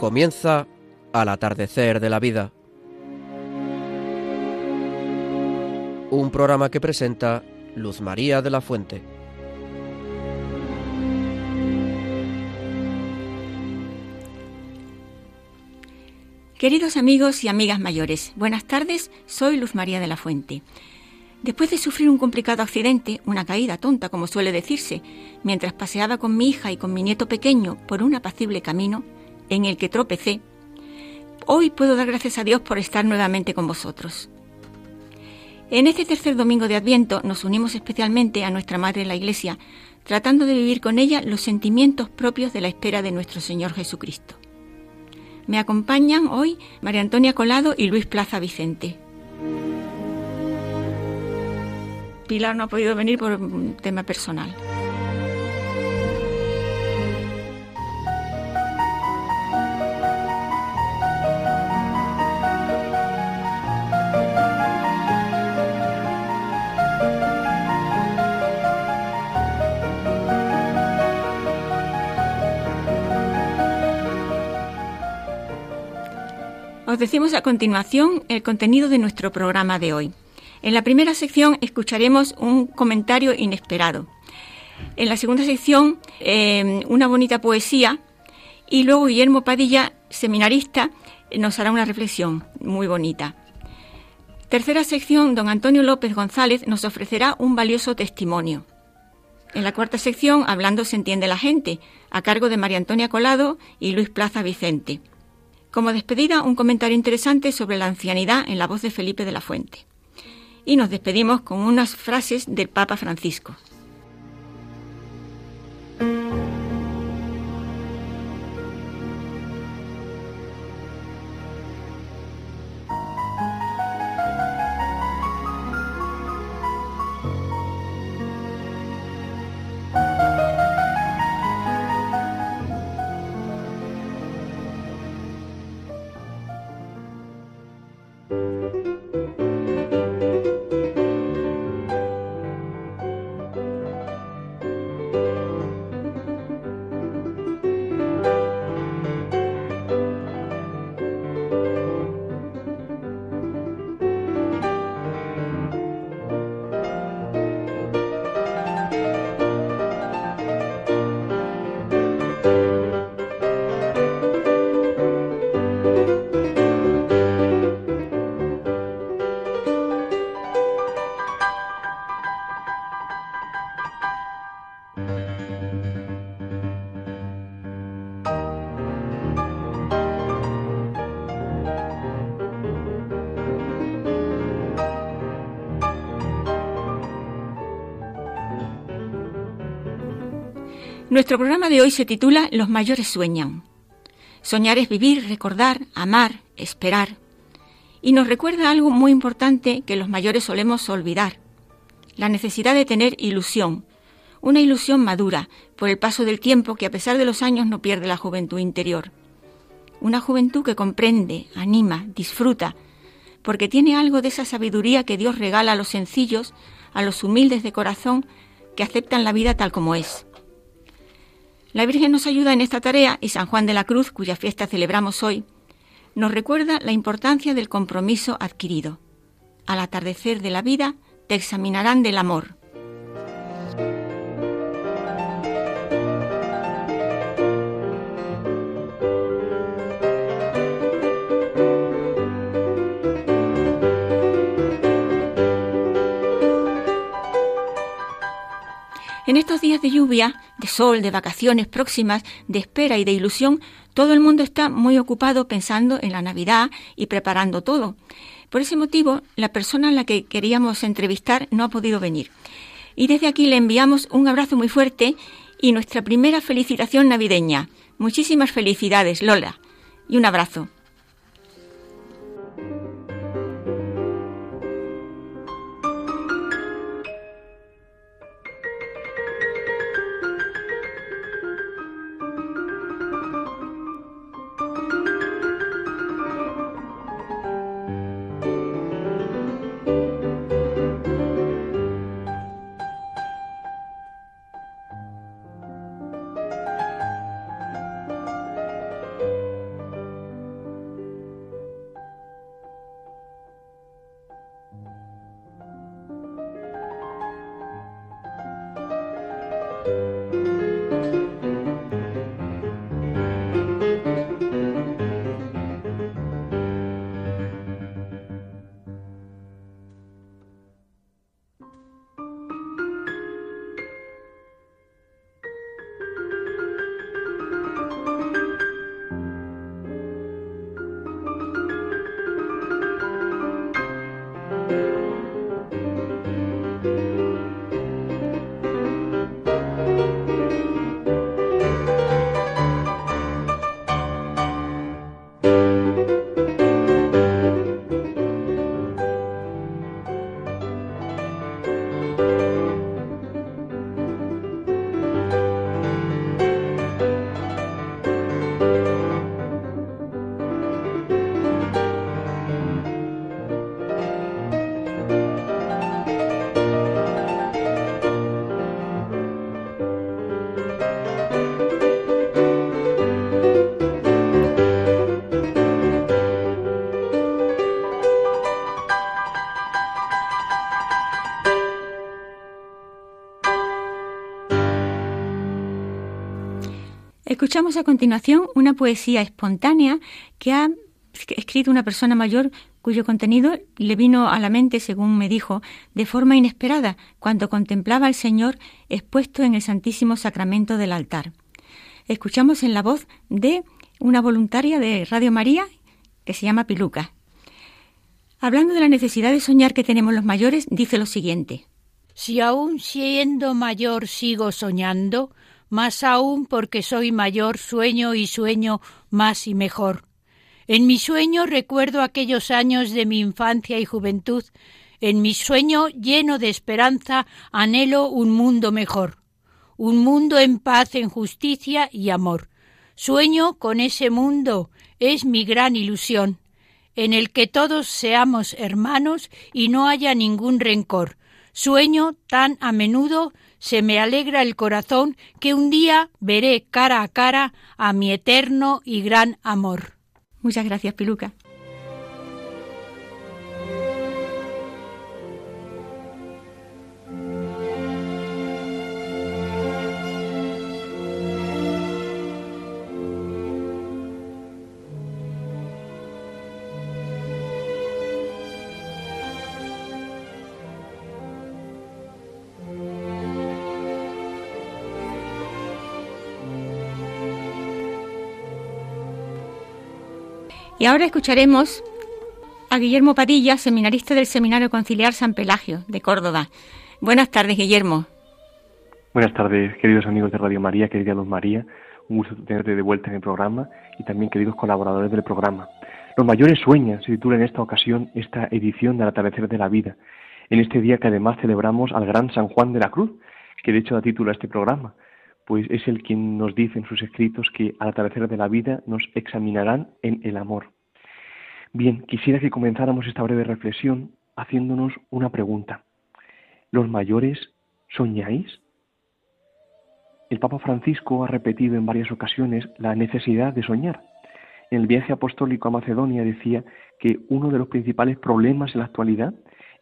Comienza al atardecer de la vida. Un programa que presenta Luz María de la Fuente. Queridos amigos y amigas mayores, buenas tardes, soy Luz María de la Fuente. Después de sufrir un complicado accidente, una caída tonta como suele decirse, mientras paseaba con mi hija y con mi nieto pequeño por un apacible camino en el que tropecé, hoy puedo dar gracias a Dios por estar nuevamente con vosotros. En este tercer domingo de Adviento nos unimos especialmente a nuestra Madre la Iglesia, tratando de vivir con ella los sentimientos propios de la espera de nuestro Señor Jesucristo. Me acompañan hoy María Antonia Colado y Luis Plaza Vicente. Pilar no ha podido venir por un tema personal. Os decimos a continuación el contenido de nuestro programa de hoy. En la primera sección escucharemos un comentario inesperado. En la segunda sección, eh, una bonita poesía. Y luego Guillermo Padilla, seminarista, nos hará una reflexión muy bonita. Tercera sección, don Antonio López González nos ofrecerá un valioso testimonio. En la cuarta sección, Hablando se entiende la gente, a cargo de María Antonia Colado y Luis Plaza Vicente. Como despedida, un comentario interesante sobre la ancianidad en la voz de Felipe de la Fuente y nos despedimos con unas frases del Papa Francisco. Nuestro programa de hoy se titula Los mayores sueñan. Soñar es vivir, recordar, amar, esperar. Y nos recuerda algo muy importante que los mayores solemos olvidar. La necesidad de tener ilusión. Una ilusión madura por el paso del tiempo que a pesar de los años no pierde la juventud interior. Una juventud que comprende, anima, disfruta, porque tiene algo de esa sabiduría que Dios regala a los sencillos, a los humildes de corazón, que aceptan la vida tal como es. La Virgen nos ayuda en esta tarea y San Juan de la Cruz, cuya fiesta celebramos hoy, nos recuerda la importancia del compromiso adquirido. Al atardecer de la vida te examinarán del amor. En estos días de lluvia, de sol, de vacaciones próximas, de espera y de ilusión, todo el mundo está muy ocupado pensando en la Navidad y preparando todo. Por ese motivo, la persona a la que queríamos entrevistar no ha podido venir. Y desde aquí le enviamos un abrazo muy fuerte y nuestra primera felicitación navideña. Muchísimas felicidades, Lola. Y un abrazo. Escuchamos a continuación una poesía espontánea que ha escrito una persona mayor cuyo contenido le vino a la mente, según me dijo, de forma inesperada cuando contemplaba al Señor expuesto en el Santísimo Sacramento del altar. Escuchamos en la voz de una voluntaria de Radio María que se llama Piluca. Hablando de la necesidad de soñar que tenemos los mayores, dice lo siguiente. Si aún siendo mayor sigo soñando, más aún porque soy mayor, sueño y sueño más y mejor. En mi sueño recuerdo aquellos años de mi infancia y juventud. En mi sueño lleno de esperanza anhelo un mundo mejor, un mundo en paz, en justicia y amor. Sueño con ese mundo, es mi gran ilusión, en el que todos seamos hermanos y no haya ningún rencor. Sueño tan a menudo se me alegra el corazón que un día veré cara a cara a mi eterno y gran amor. Muchas gracias, Piluca. Y ahora escucharemos a Guillermo Padilla, seminarista del Seminario Conciliar San Pelagio de Córdoba. Buenas tardes, Guillermo. Buenas tardes, queridos amigos de Radio María, querida Luz María. Un gusto tenerte de vuelta en el programa y también queridos colaboradores del programa. Los mayores sueñan, se titula en esta ocasión esta edición del atardecer de la vida, en este día que además celebramos al gran San Juan de la Cruz, que de hecho da título a este programa, pues es el quien nos dice en sus escritos que al atardecer de la vida nos examinarán en el amor. Bien, quisiera que comenzáramos esta breve reflexión haciéndonos una pregunta. ¿Los mayores soñáis? El Papa Francisco ha repetido en varias ocasiones la necesidad de soñar. En el viaje apostólico a Macedonia decía que uno de los principales problemas en la actualidad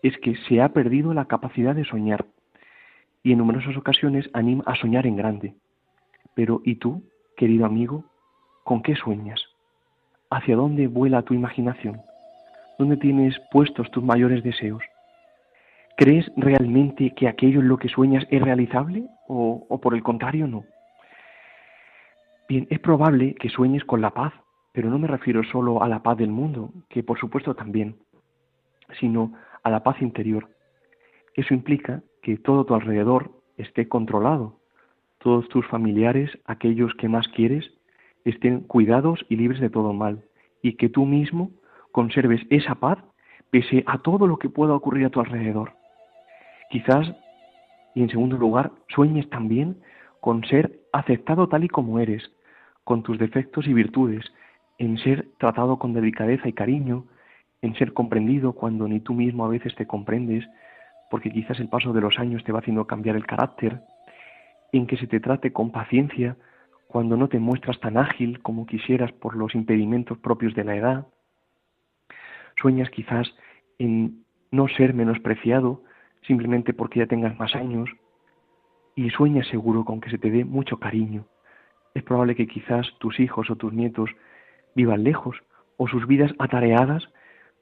es que se ha perdido la capacidad de soñar y en numerosas ocasiones anima a soñar en grande. Pero ¿y tú, querido amigo, con qué sueñas? ¿Hacia dónde vuela tu imaginación? ¿Dónde tienes puestos tus mayores deseos? ¿Crees realmente que aquello en lo que sueñas es realizable o, o por el contrario no? Bien, es probable que sueñes con la paz, pero no me refiero solo a la paz del mundo, que por supuesto también, sino a la paz interior. Eso implica que todo tu alrededor esté controlado, todos tus familiares, aquellos que más quieres, estén cuidados y libres de todo mal, y que tú mismo conserves esa paz pese a todo lo que pueda ocurrir a tu alrededor. Quizás, y en segundo lugar, sueñes también con ser aceptado tal y como eres, con tus defectos y virtudes, en ser tratado con delicadeza y cariño, en ser comprendido cuando ni tú mismo a veces te comprendes, porque quizás el paso de los años te va haciendo cambiar el carácter, en que se te trate con paciencia cuando no te muestras tan ágil como quisieras por los impedimentos propios de la edad. Sueñas quizás en no ser menospreciado simplemente porque ya tengas más años y sueña seguro con que se te dé mucho cariño. Es probable que quizás tus hijos o tus nietos vivan lejos o sus vidas atareadas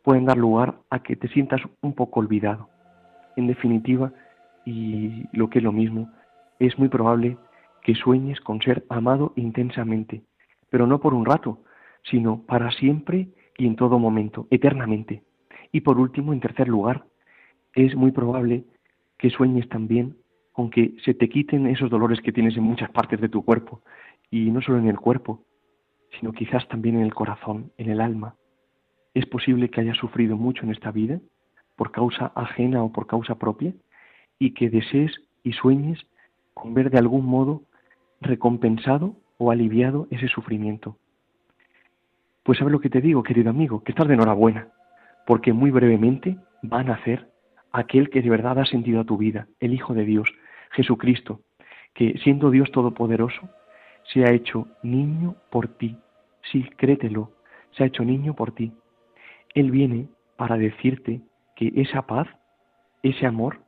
pueden dar lugar a que te sientas un poco olvidado. En definitiva, y lo que es lo mismo, es muy probable que sueñes con ser amado intensamente, pero no por un rato, sino para siempre y en todo momento, eternamente. Y por último, en tercer lugar, es muy probable que sueñes también con que se te quiten esos dolores que tienes en muchas partes de tu cuerpo, y no solo en el cuerpo, sino quizás también en el corazón, en el alma. Es posible que hayas sufrido mucho en esta vida, por causa ajena o por causa propia, y que desees y sueñes con ver de algún modo recompensado o aliviado ese sufrimiento. Pues sabes lo que te digo, querido amigo, que estás de enhorabuena, porque muy brevemente va a nacer aquel que de verdad ha sentido a tu vida, el Hijo de Dios, Jesucristo, que siendo Dios Todopoderoso, se ha hecho niño por ti. Sí, créetelo, se ha hecho niño por ti. Él viene para decirte que esa paz, ese amor,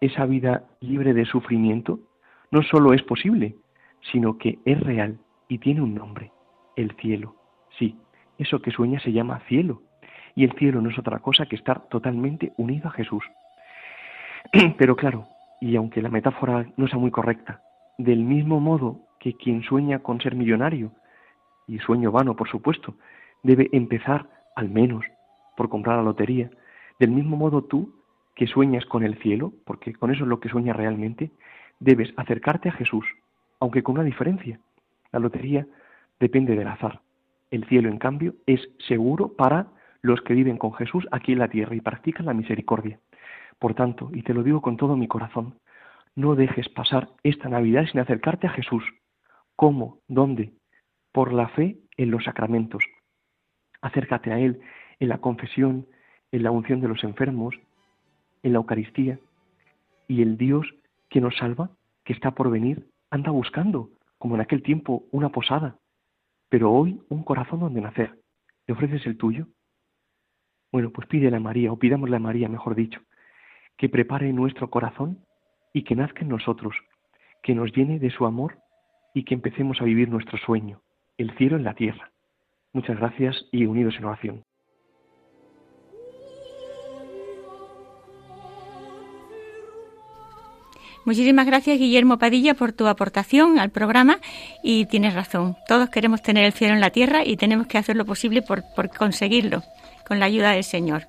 esa vida libre de sufrimiento, no solo es posible, sino que es real y tiene un nombre, el cielo. Sí, eso que sueña se llama cielo. Y el cielo no es otra cosa que estar totalmente unido a Jesús. Pero claro, y aunque la metáfora no sea muy correcta, del mismo modo que quien sueña con ser millonario, y sueño vano, por supuesto, debe empezar al menos por comprar la lotería, del mismo modo tú, que sueñas con el cielo, porque con eso es lo que sueñas realmente, debes acercarte a Jesús, aunque con una diferencia. La lotería depende del azar. El cielo, en cambio, es seguro para los que viven con Jesús aquí en la tierra y practican la misericordia. Por tanto, y te lo digo con todo mi corazón, no dejes pasar esta Navidad sin acercarte a Jesús. ¿Cómo? ¿Dónde? Por la fe en los sacramentos. Acércate a Él en la confesión, en la unción de los enfermos, en la Eucaristía. Y el Dios que nos salva, que está por venir, anda buscando, como en aquel tiempo, una posada, pero hoy un corazón donde nacer. ¿Le ofreces el tuyo? Bueno, pues pídele a María, o pidámosle a María, mejor dicho, que prepare nuestro corazón y que nazca en nosotros, que nos llene de su amor y que empecemos a vivir nuestro sueño, el cielo en la tierra. Muchas gracias y unidos en oración. Muchísimas gracias, Guillermo Padilla, por tu aportación al programa y tienes razón. Todos queremos tener el cielo en la tierra y tenemos que hacer lo posible por, por conseguirlo, con la ayuda del Señor.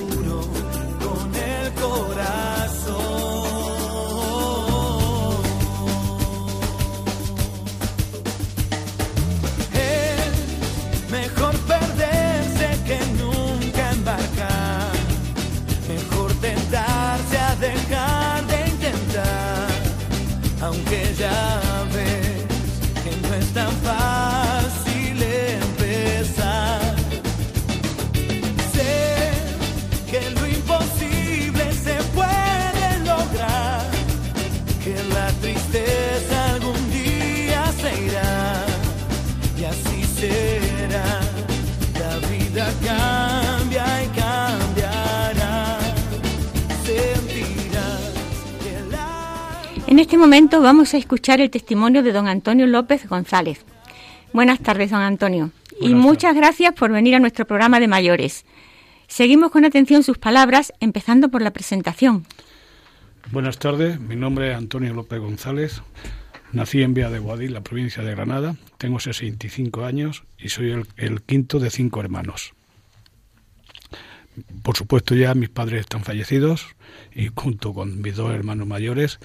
este momento vamos a escuchar el testimonio de don Antonio López González. Buenas tardes, don Antonio. y muchas gracias por venir a nuestro programa de mayores. Seguimos con atención sus palabras, empezando por la presentación. Buenas tardes, mi nombre es Antonio López González. Nací en Vía de Guadil, la provincia de Granada. Tengo 65 años y soy el, el quinto de cinco hermanos. Por supuesto, ya mis padres están fallecidos y junto con mis dos hermanos mayores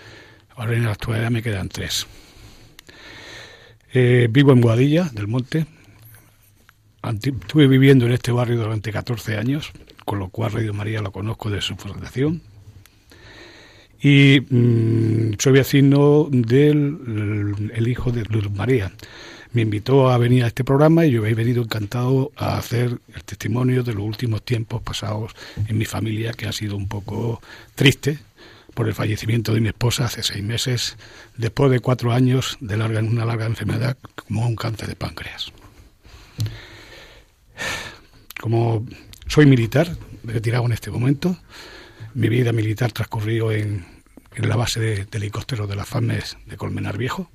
Ahora en la actualidad me quedan tres. Eh, vivo en Guadilla del Monte. Estuve viviendo en este barrio durante 14 años, con lo cual Radio María lo conozco de su fundación. Y mm, soy vecino del el, hijo de Luz María. Me invitó a venir a este programa y yo he venido encantado a hacer el testimonio de los últimos tiempos pasados en mi familia, que ha sido un poco triste, por el fallecimiento de mi esposa hace seis meses, después de cuatro años de larga, una larga enfermedad como un cáncer de páncreas. Como soy militar, retirado en este momento, mi vida militar transcurrió en, la base de, helicópteros de las FAMES de Colmenar Viejo.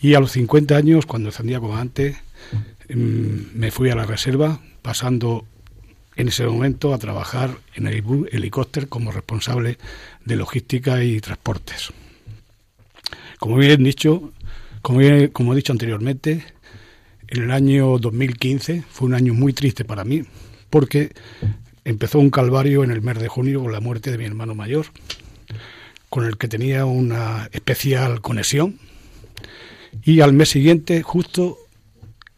Y a los 50 años, cuando ascendía comandante, em, me fui a la reserva, pasando en ese momento a trabajar en el helicóptero como responsable de logística y transportes. Como bien dicho, como, como he dicho anteriormente, en el año 2015 fue un año muy triste para mí porque empezó un calvario en el mes de junio con la muerte de mi hermano mayor, con el que tenía una especial conexión. Y al mes siguiente, justo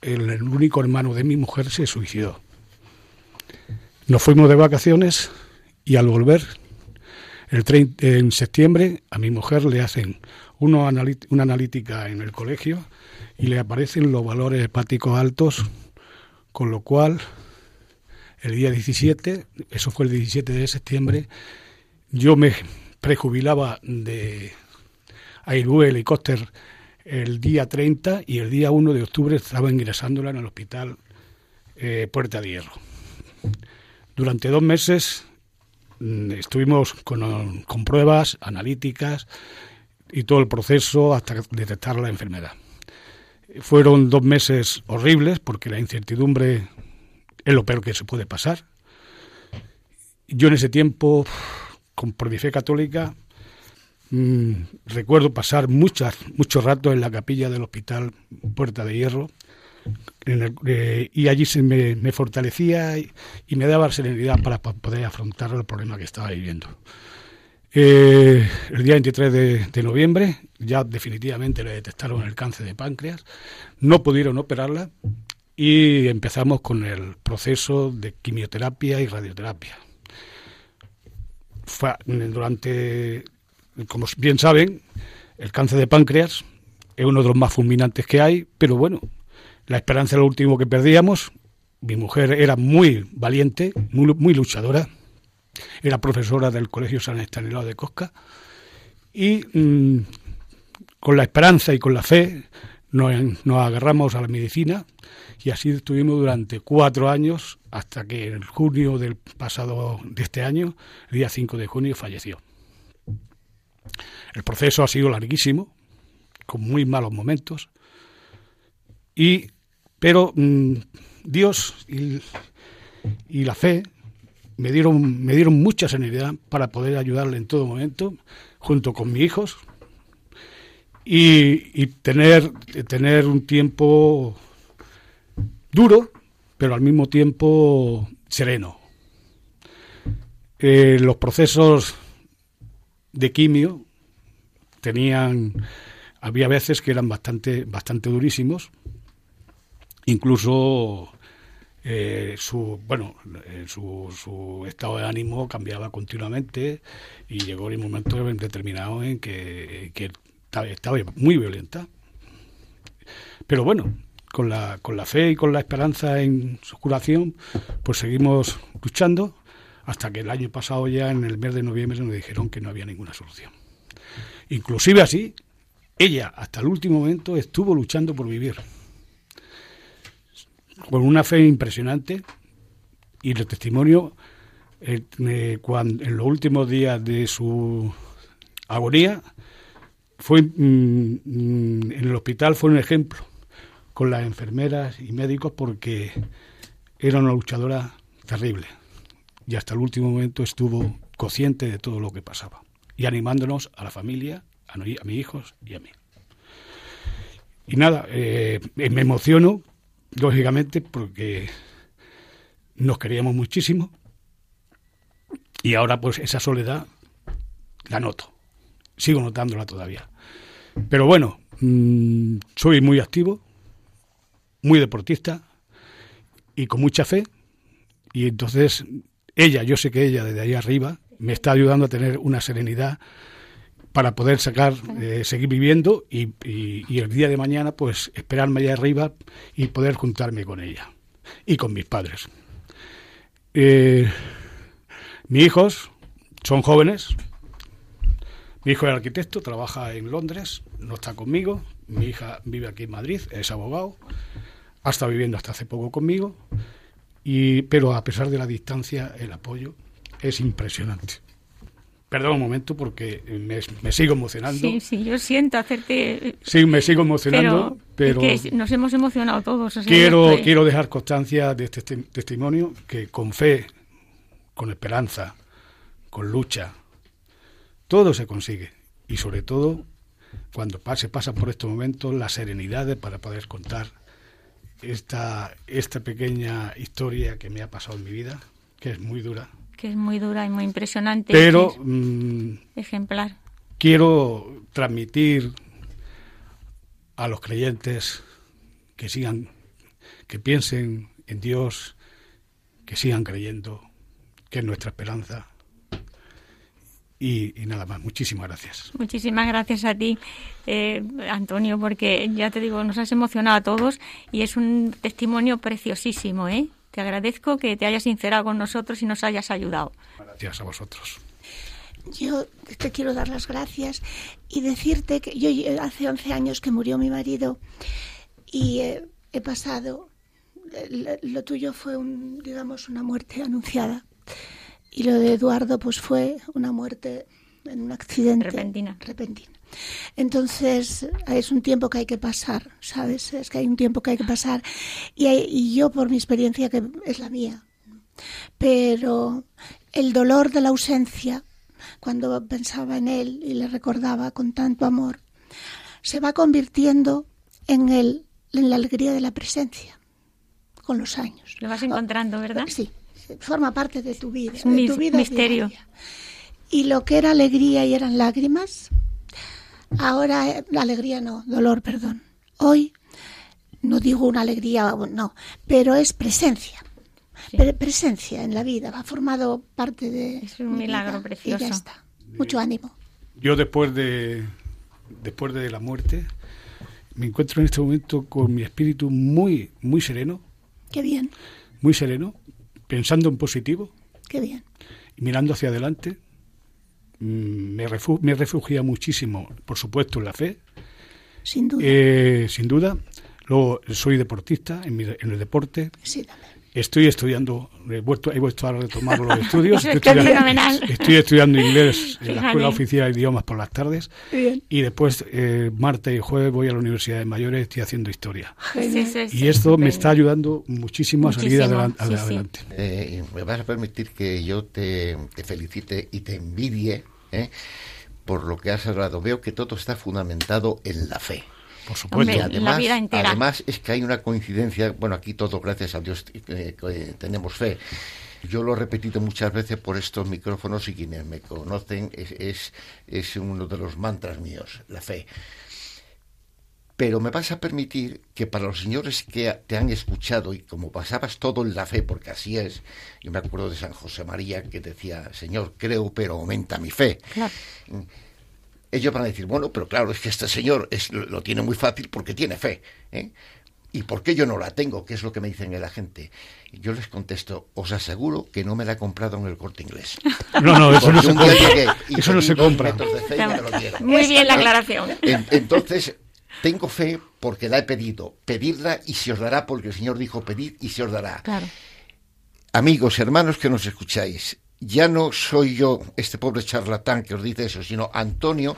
el único hermano de mi mujer se suicidó. Nos fuimos de vacaciones y al volver, el en septiembre, a mi mujer le hacen una analítica en el colegio y le aparecen los valores hepáticos altos, con lo cual el día 17, eso fue el 17 de septiembre, yo me prejubilaba de Airbus Helicóptero el día 30 y el día 1 de octubre estaba ingresándola en el hospital eh, Puerta de Hierro. Durante dos meses mm, estuvimos con, pruebas analíticas y todo el proceso hasta detectar la enfermedad. Fueron dos meses horribles porque la incertidumbre es lo peor que se puede pasar. Yo en ese tiempo, con, por católica, mm, recuerdo pasar muchas, mucho rato en la capilla del hospital Puerta de Hierro eh, y allí se me, fortalecía y, me daba serenidad para, poder afrontar el problema que estaba viviendo. Eh, el día 23 de, noviembre ya definitivamente le detectaron el cáncer de páncreas, no pudieron operarla y empezamos con el proceso de quimioterapia y radioterapia. durante, como bien saben, el cáncer de páncreas es uno de los más fulminantes que hay, pero bueno, la esperanza era lo último que perdíamos. Mi mujer era muy valiente, muy, luchadora. Era profesora del Colegio San Estanislao de Cosca. Y mm, con la esperanza y con la fe nos, agarramos a la medicina y así estuvimos durante cuatro años hasta que en junio del pasado de este año, el día 5 de junio, falleció. El proceso ha sido larguísimo, con muy malos momentos, y, pero mm, Dios y, la fe me dieron, me dieron mucha serenidad para poder ayudarle en todo momento, junto con mis hijos, y, tener, tener un tiempo duro, pero al mismo tiempo sereno. Eh, los procesos de quimio tenían, había veces que eran bastante, bastante durísimos, incluso eh, su bueno eh, su, su, estado de ánimo cambiaba continuamente y llegó un momento determinado en que, estaba, muy violenta. Pero bueno con la con la fe y con la esperanza en su curación pues seguimos luchando hasta que el año pasado ya en el mes de noviembre nos dijeron que no había ninguna solución. Inclusive así ella hasta el último momento estuvo luchando por vivir con una fe impresionante y el testimonio eh, cuando, en los últimos días de su agonía fue mm, mm, en el hospital fue un ejemplo con las enfermeras y médicos porque era una luchadora terrible y hasta el último momento estuvo consciente de todo lo que pasaba y animándonos a la familia, a, mis hijos y a mí. Y nada, eh, me emociono, lógicamente, porque nos queríamos muchísimo y ahora pues esa soledad la noto, sigo notándola todavía. Pero bueno, mm, soy muy activo, muy deportista y con mucha fe y entonces ella, yo sé que ella desde ahí arriba me está ayudando a tener una serenidad para poder sacar, eh, seguir viviendo y, el día de mañana pues esperarme allá arriba y poder juntarme con ella y con mis padres. Eh, mis hijos son jóvenes. Mi hijo es arquitecto, trabaja en Londres, no está conmigo. Mi hija vive aquí en Madrid, es abogado, ha estado viviendo hasta hace poco conmigo. Y, pero a pesar de la distancia, el apoyo es impresionante. Perdón un momento porque me, sigo emocionando. Sí, sí, yo siento hacerte... Sí, me sigo emocionando, pero... nos hemos emocionado todos. quiero, quiero dejar constancia de este testimonio que con fe, con esperanza, con lucha, todo se consigue. Y sobre todo, cuando se pasa por estos momentos, la serenidad para poder contar esta, esta pequeña historia que me ha pasado en mi vida, que es muy dura que es muy dura y muy impresionante. Pero mm, ejemplar. Quiero transmitir a los creyentes que sigan, que piensen en Dios, que sigan creyendo, que es nuestra esperanza. Y, nada más, muchísimas gracias. Muchísimas gracias a ti, eh, Antonio, porque ya te digo, nos has emocionado a todos y es un testimonio preciosísimo, ¿eh? Te agradezco que te hayas sincerado con nosotros y nos hayas ayudado. Gracias a vosotros. Yo te quiero dar las gracias y decirte que yo hace 11 años que murió mi marido y he pasado, lo, tuyo fue un, digamos, una muerte anunciada y lo de Eduardo pues fue una muerte en un accidente repentina. repentina. Entonces, es un tiempo que hay que pasar, ¿sabes? Es que hay un tiempo que hay que pasar. Y, yo, por mi experiencia, que es la mía, pero el dolor de la ausencia, cuando pensaba en él y le recordaba con tanto amor, se va convirtiendo en, el, en la alegría de la presencia con los años. Lo vas encontrando, ¿verdad? Sí, forma parte de tu vida, es un de tu vida misterio. Y lo que era alegría y eran lágrimas, Ahora, eh, alegría no, dolor, perdón. Hoy no digo una alegría, no, pero es presencia. presencia en la vida, ha formado parte de. Es un milagro precioso. ya está. Mucho ánimo. Yo después de, después de la muerte, me encuentro en este momento con mi espíritu muy, muy sereno. Qué bien. Muy sereno, pensando en positivo. Qué bien. Y mirando hacia adelante, me, me refugia muchísimo, por supuesto, en la fe. Sin duda. Eh, sin duda. Luego, soy deportista en, el deporte. Sí, también. Estoy estudiando, he vuelto, he vuelto a retomar los estudios. estoy, estudiando, estoy, estudiando, inglés en la Escuela Oficial de Idiomas por las tardes. Y después, eh, martes y jueves, voy a la Universidad de Mayores y estoy haciendo historia. y esto me está ayudando muchísimo, a salir adelante. Eh, me vas a permitir que yo te, te felicite y te envidie ¿eh? por lo que has hablado. Veo que todo está fundamentado en la fe. Por supuesto. además, la vida entera. además es que hay una coincidencia, bueno, aquí todo, gracias a Dios, eh, tenemos fe. Yo lo he repetido muchas veces por estos micrófonos y quienes me conocen es, es, es uno de los mantras míos, la fe. Pero me vas a permitir que para los señores que te han escuchado y como pasabas todo en la fe, porque así es, yo me acuerdo de San José María que decía, Señor, creo, pero aumenta mi fe. Mm, ellos van a decir, bueno, pero claro, es que este señor es, lo, tiene muy fácil porque tiene fe. ¿eh? ¿Y por qué yo no la tengo? ¿Qué es lo que me dicen la gente? yo les contesto, os aseguro que no me la he comprado en el corte inglés. No, no, eso no se compra. Eso no se compra. Muy bien la aclaración. entonces, tengo fe porque la he pedido. Pedirla y se os dará porque el Señor dijo pedir y se os dará. Amigos, hermanos que nos escucháis, ya no soy yo este pobre charlatán que os dice eso, sino Antonio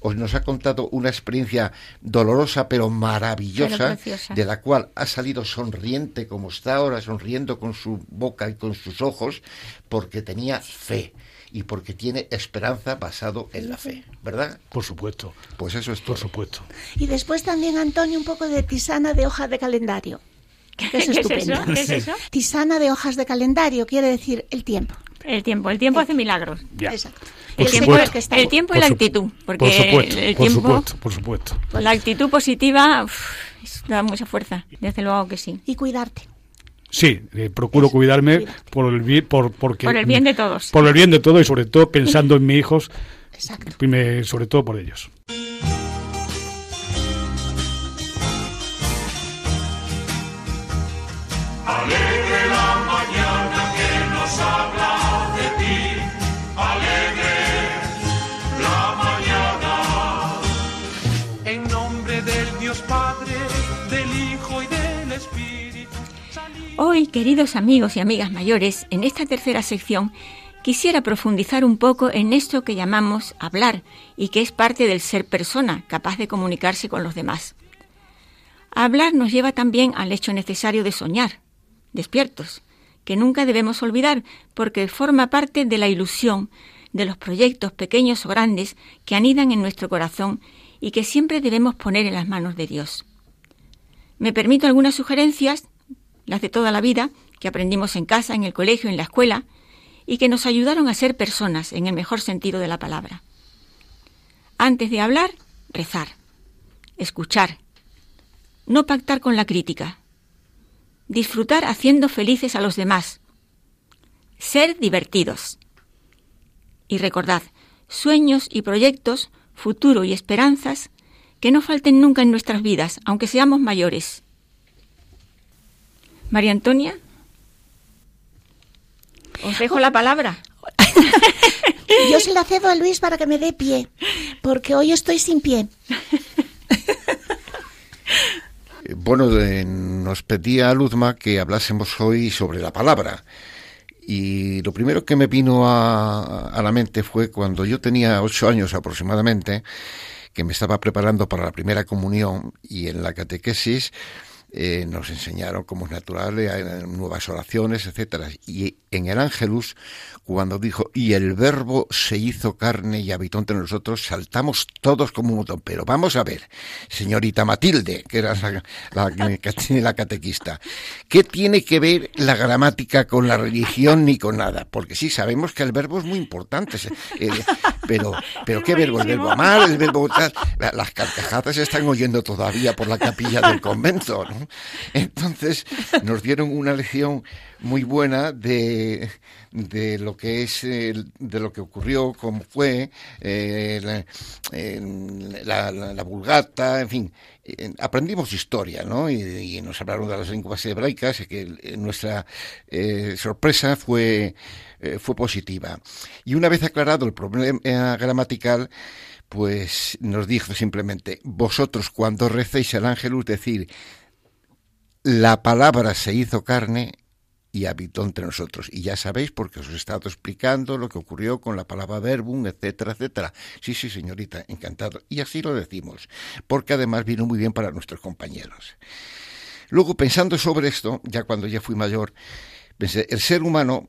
os nos ha contado una experiencia dolorosa pero maravillosa, de la cual ha salido sonriente como está ahora, sonriendo con su boca y con sus ojos, porque tenía fe y porque tiene esperanza basado en la fe, ¿verdad? Por supuesto. Pues eso es Por supuesto. Y después también, Antonio, un poco de tisana de hoja de calendario. Que es estupendo. ¿Qué es eso? Tisana de hojas de calendario, quiere decir el tiempo. El tiempo, el tiempo hace milagros. Exacto. El tiempo, el tiempo, y la actitud, porque por supuesto, el por tiempo, supuesto, por supuesto. la actitud positiva uf, da mucha fuerza, desde luego que sí. Y cuidarte. Sí, eh, procuro cuidarme por el bien, por, porque, Por el bien de todos. por el bien de todos y sobre todo pensando en mis hijos, Exacto. sobre todo por ellos. Hoy, queridos amigos y amigas mayores, en esta tercera sección quisiera profundizar un poco en esto que llamamos hablar y que es parte del ser persona, capaz de comunicarse con los demás. Hablar nos lleva también al hecho necesario de soñar, despiertos, que nunca debemos olvidar porque forma parte de la ilusión, de los proyectos pequeños o grandes que anidan en nuestro corazón y que siempre debemos poner en las manos de Dios. Me permito algunas sugerencias, las de toda la vida, que aprendimos en casa, en el colegio, en la escuela, y que nos ayudaron a ser personas en el mejor sentido de la palabra. Antes de hablar, rezar, escuchar, no pactar con la crítica, disfrutar haciendo felices a los demás, ser divertidos. Y recordad, sueños y proyectos, futuro y esperanzas, que no falten nunca en nuestras vidas, aunque seamos mayores. María Antonia, os dejo la palabra. Yo se la cedo a Luis para que me dé pie, porque hoy estoy sin pie. Eh, Bueno, eh, nos pedía Luzma que hablásemos hoy sobre la palabra. Y lo primero que me vino a, a la mente fue cuando yo tenía ocho años aproximadamente, que me estaba preparando para la primera comunión y en la catequesis eh, nos enseñaron como es natural eh, nuevas oraciones, etcétera. Y en el Ángelus, cuando dijo, y el verbo se hizo carne y habitó entre nosotros, saltamos todos como un montón. Pero vamos a ver, señorita Matilde, que era la, la, la catequista, ¿qué tiene que ver la gramática con la religión ni con nada? Porque sí, sabemos que el verbo es muy importante, eh, pero, pero ¿qué verbo? ¿El verbo amar? ¿El verbo Las carcajadas se están oyendo todavía por la capilla del convento, ¿no? Entonces, nos dieron una lección muy buena de, de lo que es de lo que ocurrió, cómo fue eh, la, la- vulgata, en fin, aprendimos historia, ¿no? Y, nos hablaron de las lenguas hebraicas, y que eh, nuestra eh, sorpresa fue fue positiva. Y una vez aclarado el problema gramatical, pues nos dijo simplemente, vosotros cuando recéis el ángelus decir, la palabra se hizo carne y habitó entre nosotros. Y ya sabéis, porque os he estado explicando lo que ocurrió con la palabra verbum, etcétera, etcétera. Sí, sí, señorita, encantado. Y así lo decimos, porque además vino muy bien para nuestros compañeros. Luego, pensando sobre esto, ya cuando ya fui mayor, pensé, el ser humano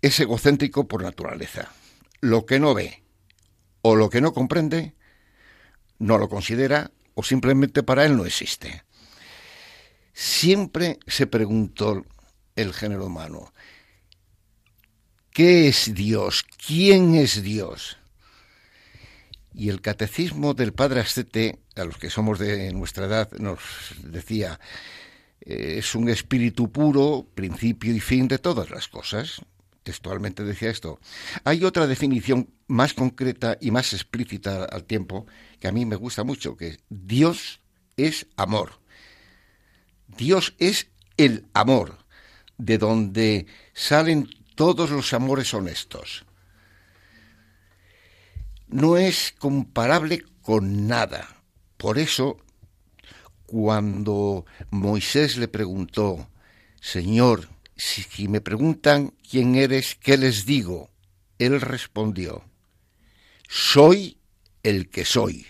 es egocéntrico por naturaleza. Lo que no ve o lo que no comprende, no lo considera o simplemente para él no existe. Siempre se preguntó el género humano, ¿qué es Dios? ¿Quién es Dios? Y el catecismo del padre Ascete, a los que somos de nuestra edad, nos decía, eh, es un espíritu puro, principio y fin de todas las cosas. Textualmente decía esto. Hay otra definición más concreta y más explícita al tiempo que a mí me gusta mucho, que Dios es amor. Dios es el amor, de donde salen todos los amores honestos. No es comparable con nada. Por eso, cuando Moisés le preguntó, Señor, si, me preguntan quién eres, ¿qué les digo? Él respondió, soy el que soy.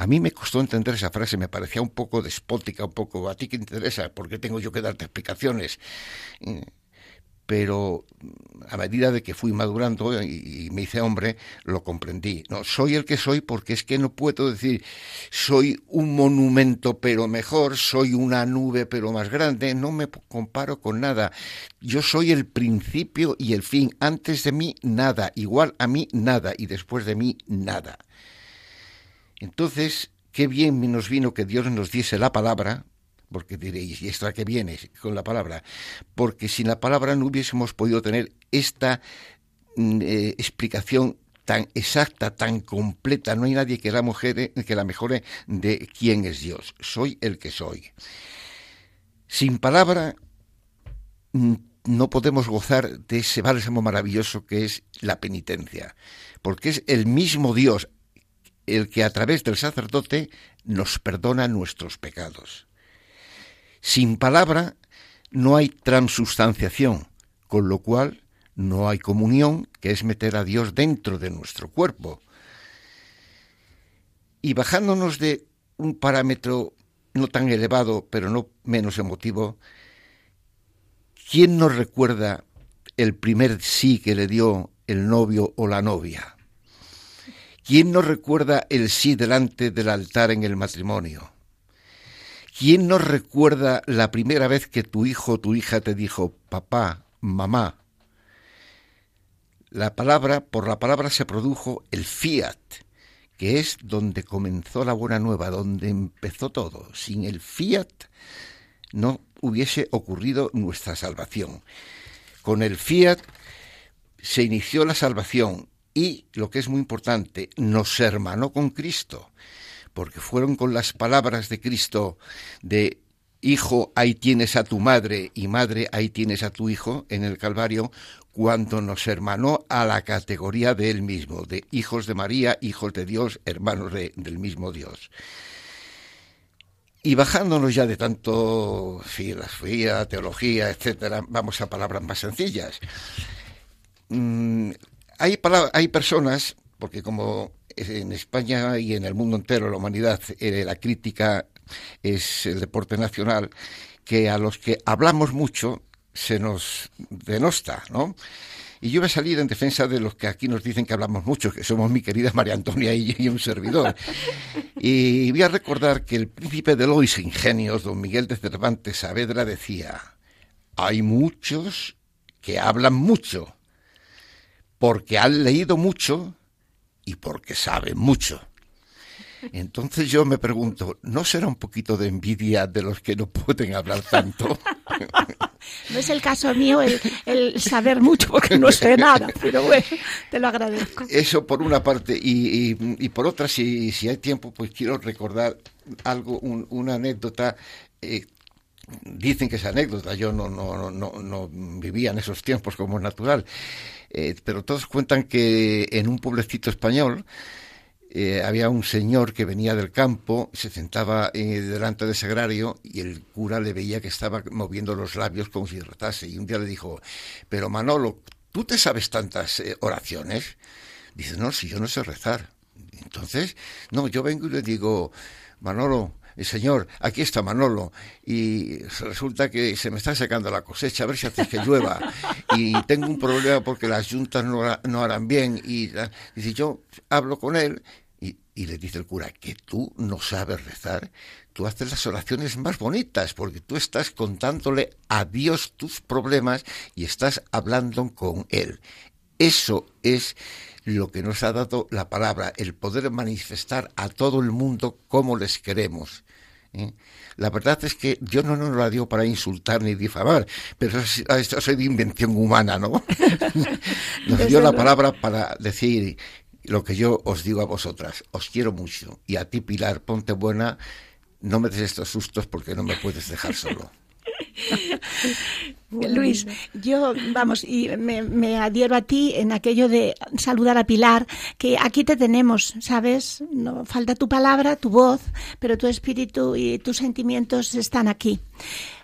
A mí me costó entender esa frase, me parecía un poco despótica, un poco, ¿a ti qué interesa? ¿Por qué tengo yo que darte explicaciones? Pero a medida de que fui madurando y, me hice hombre, lo comprendí. No, soy el que soy porque es que no puedo decir soy un monumento pero mejor, soy una nube pero más grande, no me comparo con nada. Yo soy el principio y el fin, antes de mí nada, igual a mí nada y después de mí nada. Entonces, qué bien nos vino que Dios nos diese la palabra, porque diréis, ¿y esto a qué viene con la palabra? Porque sin la palabra no hubiésemos podido tener esta mm, eh, explicación tan exacta, tan completa. No hay nadie que la, mujer, que la mejore de quién es Dios. Soy el que soy. Sin palabra mm, no podemos gozar de ese bálsamo maravilloso que es la penitencia, porque es el mismo Dios el que a través del sacerdote nos perdona nuestros pecados. Sin palabra no hay transustanciación, con lo cual no hay comunión, que es meter a Dios dentro de nuestro cuerpo. Y bajándonos de un parámetro no tan elevado, pero no menos emotivo, ¿quién nos recuerda el primer sí que le dio el novio o la novia? ¿Quién nos recuerda el sí delante del altar en el matrimonio? ¿Quién nos recuerda la primera vez que tu hijo o tu hija te dijo papá, mamá? La palabra, por la palabra se produjo el fiat, que es donde comenzó la buena nueva, donde empezó todo. Sin el fiat no hubiese ocurrido nuestra salvación. Con el fiat se inició la salvación y, lo que es muy importante, nos hermanó con Cristo, porque fueron con las palabras de Cristo de Hijo, ahí tienes a tu madre y madre, ahí tienes a tu hijo en el Calvario, cuando nos hermanó a la categoría de él mismo, de hijos de María, hijos de Dios, hermanos del mismo Dios. Y bajándonos ya de tanto filosofía, teología, etcétera, vamos a palabras más sencillas. Hay, hay personas, porque como en España y en el mundo entero, la humanidad, eh, la crítica es el deporte nacional, que a los que hablamos mucho se nos denosta, ¿no? Y yo voy a salir en defensa de los que aquí nos dicen que hablamos mucho, que somos mi querida María Antonia y, un servidor. Y voy a recordar que el príncipe de los ingenios, don Miguel de Cervantes Saavedra, decía, hay muchos que hablan mucho, porque han leído mucho y porque saben mucho. Entonces yo me pregunto, ¿no será un poquito de envidia de los que no pueden hablar tanto? No es el caso mío el, saber mucho porque no sé nada, pero bueno, te lo agradezco. Eso por una parte y, por otra, si, si, hay tiempo, pues quiero recordar algo, una anécdota eh, dicen que es anécdota, yo no, no, no, no vivía en esos tiempos como es natural, eh, pero todos cuentan que en un pueblecito español eh, había un señor que venía del campo, se sentaba eh, delante del sagrario y el cura le veía que estaba moviendo los labios como si rezase y un día le dijo, pero Manolo, ¿tú te sabes tantas oraciones? Dice, no, si yo no sé rezar. Entonces, no, yo vengo y le digo, Manolo, Señor, aquí está Manolo, y resulta que se me está secando la cosecha, a ver si hace que llueva, y tengo un problema porque las juntas no, harán bien, y dice, yo hablo con él, y, y le dice el cura, que tú no sabes rezar, tú haces las oraciones más bonitas, porque tú estás contándole a Dios tus problemas y estás hablando con Él. Eso es lo que nos ha dado la palabra, el poder manifestar a todo el mundo cómo les queremos. ¿Eh? La verdad es que yo no nos la dio para insultar ni difamar, pero esto es de invención humana, ¿no? nos dio la palabra para decir lo que yo os digo a vosotras. Os quiero mucho. Y a ti, Pilar, ponte buena. No me des estos sustos porque no me puedes dejar solo. Luis, yo, vamos, y me, adhiero a ti en aquello de saludar a Pilar, que aquí te tenemos, ¿sabes? No falta tu palabra, tu voz, pero tu espíritu y tus sentimientos están aquí.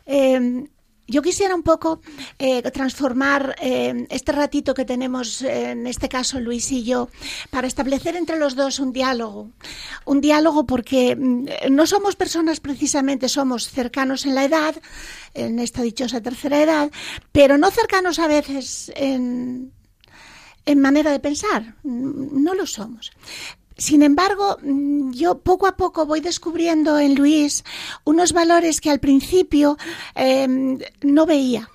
Em, yo quisiera un poco eh, transformar eh, este ratito que tenemos, eh, en este caso Luis y yo, para establecer entre los dos un diálogo. Un diálogo porque mm, no somos personas precisamente, somos cercanos en la edad, en esta dichosa tercera edad, pero no cercanos a veces en, en manera de pensar. No lo somos. Sin embargo, mm, yo poco a poco voy descubriendo en Luis unos valores que al principio em, no veía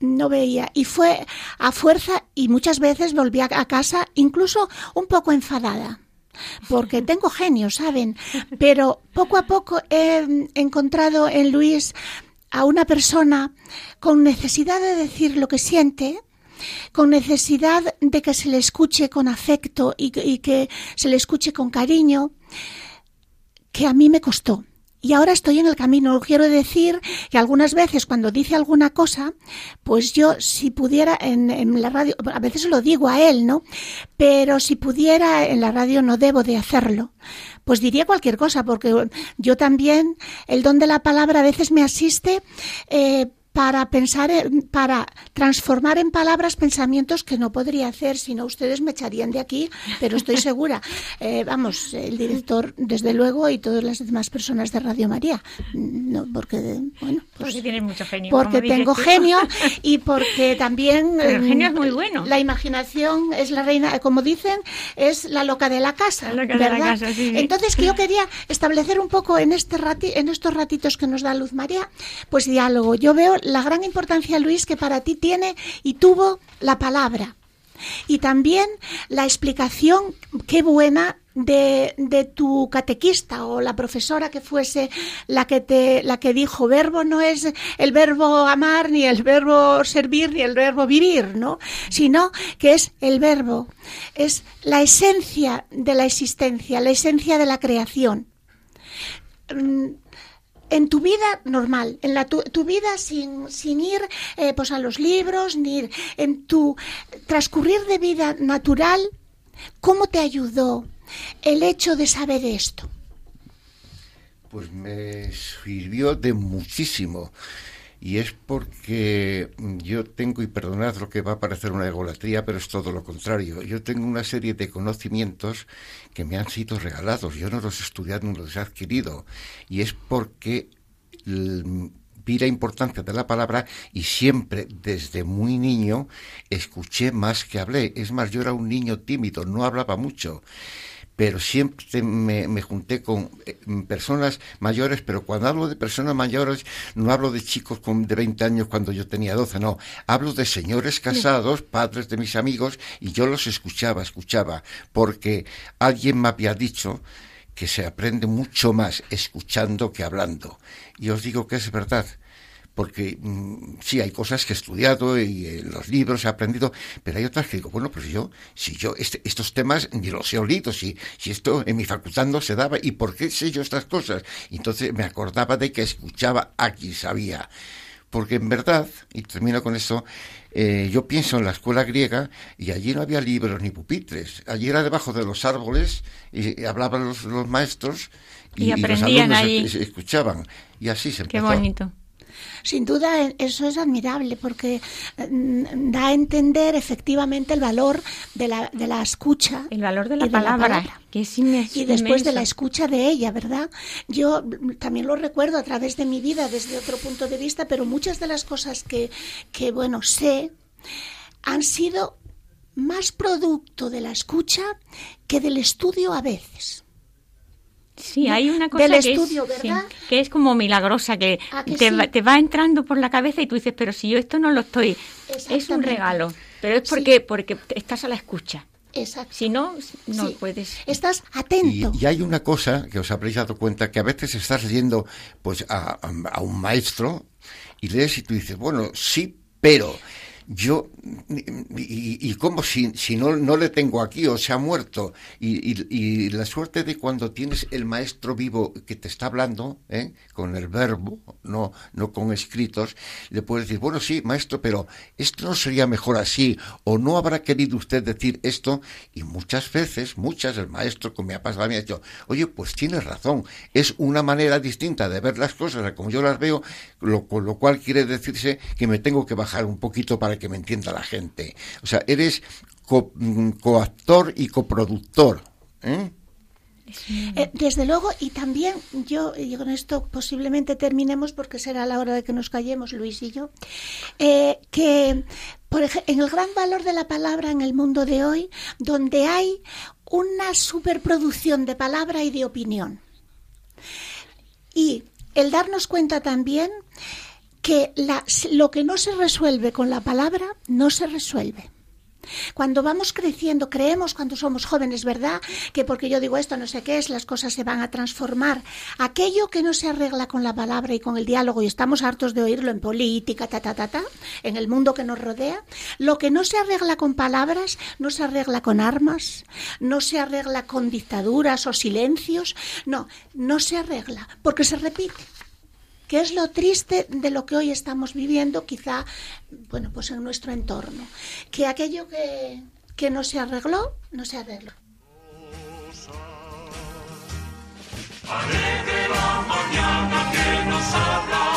no veía y fue a fuerza y muchas veces volví a casa incluso un poco enfadada porque tengo genio, ¿saben? Pero poco a poco he encontrado en Luis a una persona con necesidad de decir lo que siente, con necesidad de que se le escuche con afecto y, que se le escuche con cariño, que a mí me costó. Y ahora estoy en el camino. Quiero decir que algunas veces cuando dice alguna cosa, pues yo si pudiera en, en, la radio, a veces lo digo a él, ¿no? Pero si pudiera en la radio no debo de hacerlo. Pues diría cualquier cosa, porque yo también, el don de la palabra a veces me asiste. Eh, para pensar, para transformar en palabras pensamientos que no podría hacer, si no ustedes me echarían de aquí, pero estoy segura. Eh, vamos, el director, desde luego, y todas las demás personas de Radio María. No, porque, bueno, pues, porque mucho genio. Porque tengo genio y porque también. el genio es muy bueno. La imaginación es la reina, como dicen, es la loca de la casa. ¿verdad? Entonces, que yo quería establecer un poco en, este rati, en estos ratitos que nos da Luz María, pues diálogo. Yo veo la gran importancia, Luis, que para ti tiene y tuvo la palabra. Y también la explicación, qué buena, de, de, tu catequista o la profesora que fuese la que te la que dijo verbo no es el verbo amar ni el verbo servir ni el verbo vivir no sino que es el verbo. Es la esencia de la existencia la esencia de la creación. Mm, en tu vida normal, en la, tu, vida sin, sin ir eh, pues a los libros, ni en tu transcurrir de vida natural, ¿cómo te ayudó el hecho de saber esto? Pues me sirvió de muchísimo y es porque yo tengo, y perdonad lo que va a parecer una egolatría, pero es todo lo contrario. Yo tengo una serie de conocimientos que me han sido regalados. Yo no los he estudiado ni los he adquirido. Y es porque vi la importancia de la palabra y siempre desde muy niño escuché más que hablé. Es más, yo era un niño tímido, no hablaba mucho pero siempre me, junté con eh, personas mayores, pero cuando hablo de personas mayores no hablo de chicos con, de 20 años cuando yo tenía 12, no, hablo de señores casados, padres de mis amigos, y yo los escuchaba, escuchaba, porque alguien me había dicho que se aprende mucho más escuchando que hablando. Y os digo que es verdad porque mm, sí hay cosas que he estudiado y en los libros he aprendido, pero hay otras que digo, bueno, pues yo, si yo este, estos temas ni los he oído, si, si esto en mi facultad no se daba, ¿y por qué sé yo estas cosas? Y entonces me acordaba de que escuchaba a quien sabía. Porque en verdad, y termino con eso, eh, yo pienso en la escuela griega y allí no había libros ni pupitres. Allí era debajo de los árboles y, hablaban los, maestros y, aprendían los alumnos escuchaban. Y así se empezó. Qué bonito. Sin duda, eso es admirable porque mm, da a entender efectivamente el valor de la, de la escucha. El valor de la, palabra, que es Y después de la escucha de ella, ¿verdad? Yo mm, también lo recuerdo a través de mi vida desde otro punto de vista, pero muchas de las cosas que, que bueno, sé han sido más producto de la escucha que del estudio a veces. Sí, hay una cosa del que, estudio, es, que es como milagrosa, que, te, va, entrando por la cabeza y tú dices, pero si yo esto no lo estoy, es un regalo, pero es porque, porque estás a la escucha. Exacto. Si no, no puedes. Estás atento. Y, hay una cosa que os habréis dado cuenta, que a veces estás leyendo pues a, a un maestro y lees y tú dices, bueno, sí, pero yo, y, y cómo si, si no, no, le tengo aquí o se ha muerto, y, y, la suerte de cuando tienes el maestro vivo que te está hablando, ¿eh? con el verbo, no, no con escritos, le puedes decir, bueno, sí, maestro, pero esto no sería mejor así, o no habrá querido usted decir esto, y muchas veces, muchas, el maestro, como me ha pasado, me ha dicho, oye, pues tienes razón, es una manera distinta de ver las cosas como yo las veo, lo, con lo cual quiere decirse que me tengo que bajar un poquito para que me entienda la gente. O sea, eres mm, coactor y coproductor. ¿eh? Eh, desde luego, y también yo, y con esto posiblemente terminemos porque será la hora de que nos callemos, Luis y yo, eh, que por en el gran valor de la palabra en el mundo de hoy, donde hay una superproducción de palabra y de opinión. Y el darnos cuenta también que lo que no se resuelve con la palabra no se resuelve. Cuando vamos creciendo, creemos cuando somos jóvenes, ¿verdad? Que porque yo digo esto, no sé qué es, las cosas se van a transformar. Aquello que no se arregla con la palabra y con el diálogo, y estamos hartos de oírlo en política, ta, ta, ta, ta, en el mundo que nos rodea, lo que no se arregla con palabras, no se arregla con armas, no se arregla con dictaduras o silencios, no, no se arregla, porque se repite que es lo triste de lo que hoy estamos viviendo, quizá, bueno, pues en nuestro entorno, que aquello que, que no se arregló, no se arregló. Que nos habla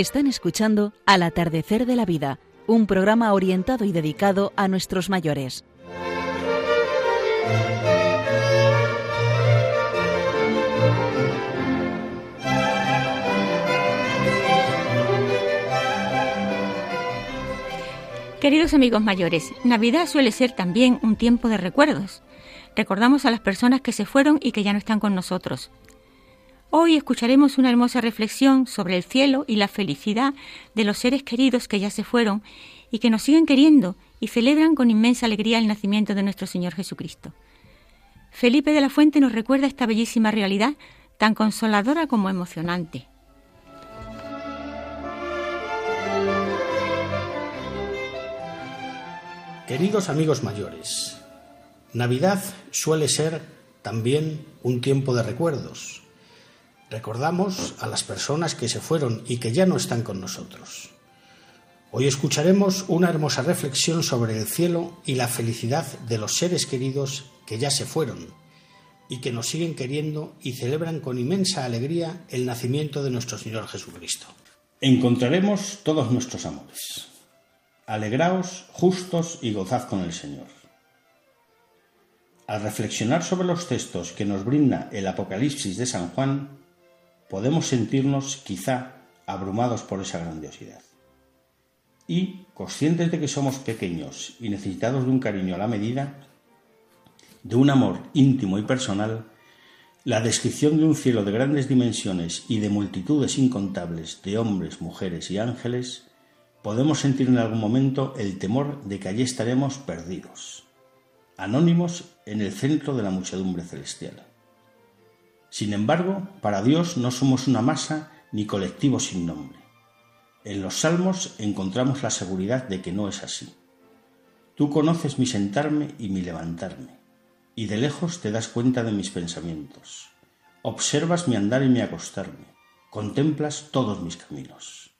Están escuchando Al atardecer de la vida, un programa orientado y dedicado a nuestros mayores. Queridos amigos mayores, Navidad suele ser también un tiempo de recuerdos. Recordamos a las personas que se fueron y que ya no están con nosotros. Hoy escucharemos una hermosa reflexión sobre el cielo y la felicidad de los seres queridos que ya se fueron y que nos siguen queriendo y celebran con inmensa alegría el nacimiento de nuestro Señor Jesucristo. Felipe de la Fuente nos recuerda esta bellísima realidad tan consoladora como emocionante. Queridos amigos mayores, Navidad suele ser también un tiempo de recuerdos, Recordamos a las personas que se fueron y que ya no están con nosotros. Hoy escucharemos una hermosa reflexión sobre el cielo y la felicidad de los seres queridos que ya se fueron y que nos siguen queriendo y celebran con inmensa alegría el nacimiento de nuestro Señor Jesucristo. Encontraremos todos nuestros amores. Alegraos, justos y gozad con el Señor. Al reflexionar sobre los textos que nos brinda el Apocalipsis de San Juan, podemos sentirnos quizá abrumados por esa grandiosidad. Y, conscientes de que somos pequeños y necesitados de un cariño a la medida, de un amor íntimo y personal, la descripción de un cielo de grandes dimensiones y de multitudes incontables de hombres, mujeres y ángeles, podemos sentir en algún momento el temor de que allí estaremos perdidos, anónimos en el centro de la muchedumbre celestial. Sin embargo, para Dios no somos una masa ni colectivo sin nombre. En los salmos encontramos la seguridad de que no es así. Tú conoces mi sentarme y mi levantarme, y de lejos te das cuenta de mis pensamientos. Observas mi andar y mi acostarme, contemplas todos mis caminos.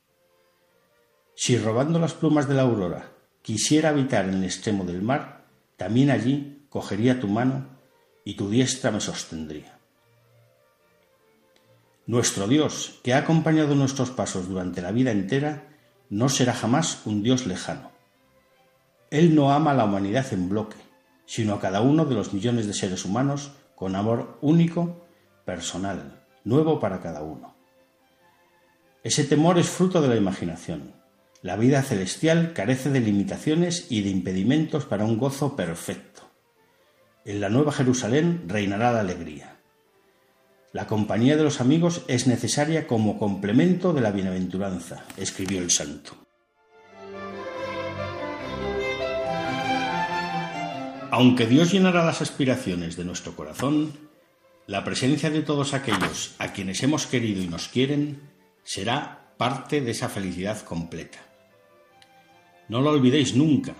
Si robando las plumas de la aurora quisiera habitar en el extremo del mar, también allí cogería tu mano y tu diestra me sostendría. Nuestro Dios, que ha acompañado nuestros pasos durante la vida entera, no será jamás un Dios lejano. Él no ama a la humanidad en bloque, sino a cada uno de los millones de seres humanos con amor único, personal, nuevo para cada uno. Ese temor es fruto de la imaginación. La vida celestial carece de limitaciones y de impedimentos para un gozo perfecto. En la Nueva Jerusalén reinará la alegría. La compañía de los amigos es necesaria como complemento de la bienaventuranza, escribió el santo. Aunque Dios llenará las aspiraciones de nuestro corazón, la presencia de todos aquellos a quienes hemos querido y nos quieren será parte de esa felicidad completa. No lo olvidéis nunca,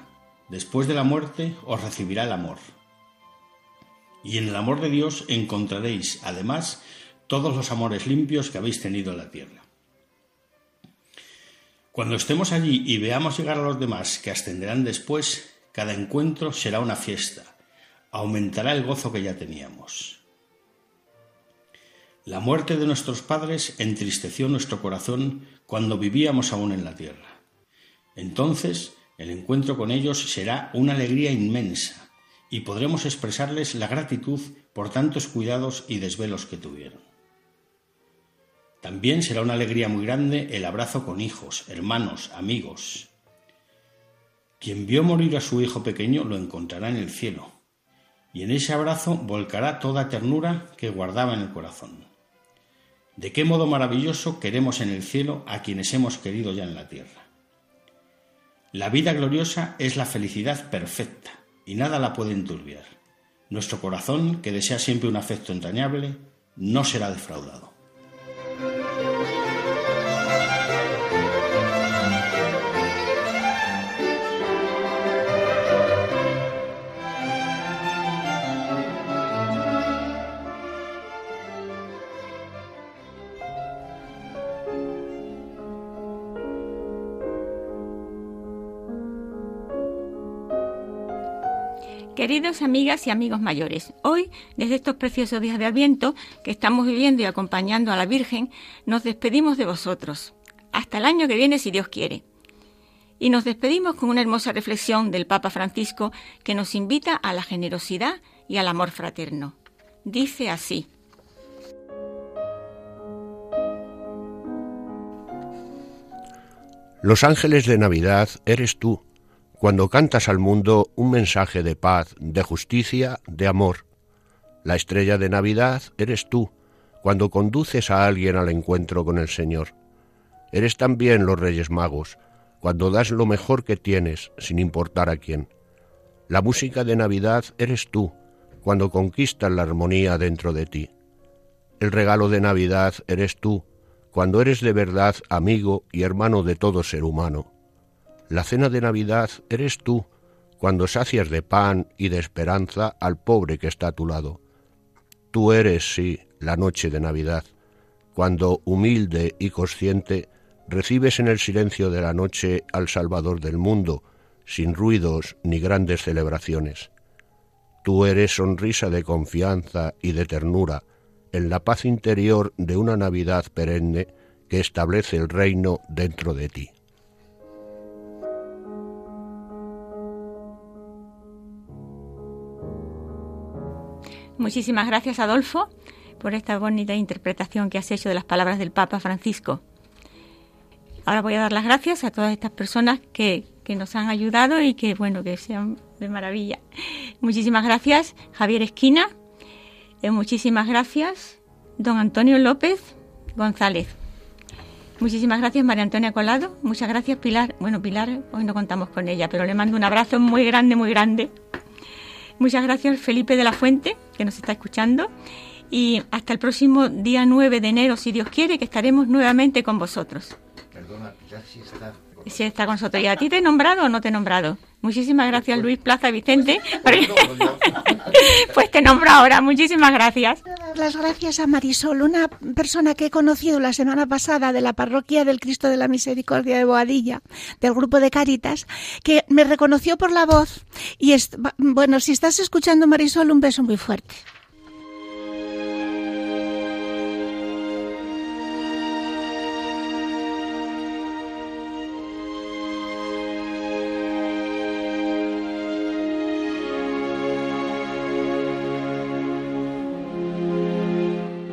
después de la muerte os recibirá el amor. Y en el amor de Dios encontraréis, además, todos los amores limpios que habéis tenido en la tierra. Cuando estemos allí y veamos llegar a los demás que ascenderán después, cada encuentro será una fiesta, aumentará el gozo que ya teníamos. La muerte de nuestros padres entristeció nuestro corazón cuando vivíamos aún en la tierra. Entonces el encuentro con ellos será una alegría inmensa y podremos expresarles la gratitud por tantos cuidados y desvelos que tuvieron. También será una alegría muy grande el abrazo con hijos, hermanos, amigos. Quien vio morir a su hijo pequeño lo encontrará en el cielo, y en ese abrazo volcará toda ternura que guardaba en el corazón. De qué modo maravilloso queremos en el cielo a quienes hemos querido ya en la tierra. La vida gloriosa es la felicidad perfecta y nada la puede enturbiar. Nuestro corazón, que desea siempre un afecto entrañable, no será defraudado. Queridos amigas y amigos mayores, hoy, desde estos preciosos días de Adviento que estamos viviendo y acompañando a la Virgen, nos despedimos de vosotros. Hasta el año que viene, si Dios quiere. Y nos despedimos con una hermosa reflexión del Papa Francisco que nos invita a la generosidad y al amor fraterno. Dice así. Los ángeles de Navidad eres tú cuando cantas al mundo un mensaje de paz, de justicia, de amor. La estrella de Navidad eres tú, cuando conduces a alguien al encuentro con el Señor. Eres también los Reyes Magos, cuando das lo mejor que tienes, sin importar a quién. La música de Navidad eres tú, cuando conquistas la armonía dentro de ti. El regalo de Navidad eres tú, cuando eres de verdad amigo y hermano de todo ser humano. La cena de Navidad eres tú, cuando sacias de pan y de esperanza al pobre que está a tu lado. Tú eres, sí, la noche de Navidad, cuando, humilde y consciente, recibes en el silencio de la noche al Salvador del mundo, sin ruidos ni grandes celebraciones. Tú eres sonrisa de confianza y de ternura, en la paz interior de una Navidad perenne que establece el reino dentro de ti. Muchísimas gracias, Adolfo, por esta bonita interpretación que has hecho de las palabras del Papa Francisco. Ahora voy a dar las gracias a todas estas personas que, nos han ayudado y que, bueno, que sean de maravilla. Muchísimas gracias, Javier Esquina. Eh, muchísimas gracias, don Antonio López González. Muchísimas gracias, María Antonia Colado. Muchas gracias, Pilar. Bueno, Pilar, hoy no contamos con ella, pero le mando un abrazo muy grande, muy grande. Muchas gracias Felipe de la Fuente, que nos está escuchando. Y hasta el próximo día 9 de enero, si Dios quiere, que estaremos nuevamente con vosotros. Perdona, ya sí está. Sí está con nosotros. ¿Y a ti te he nombrado o no te he nombrado? Muchísimas gracias, Luis Plaza Vicente. pues te nombro ahora. Muchísimas gracias. las gracias a Marisol, una persona que he conocido la semana pasada de la parroquia del Cristo de la Misericordia de Boadilla, del grupo de Caritas, que me reconoció por la voz. Y bueno, si estás escuchando Marisol, un beso muy fuerte.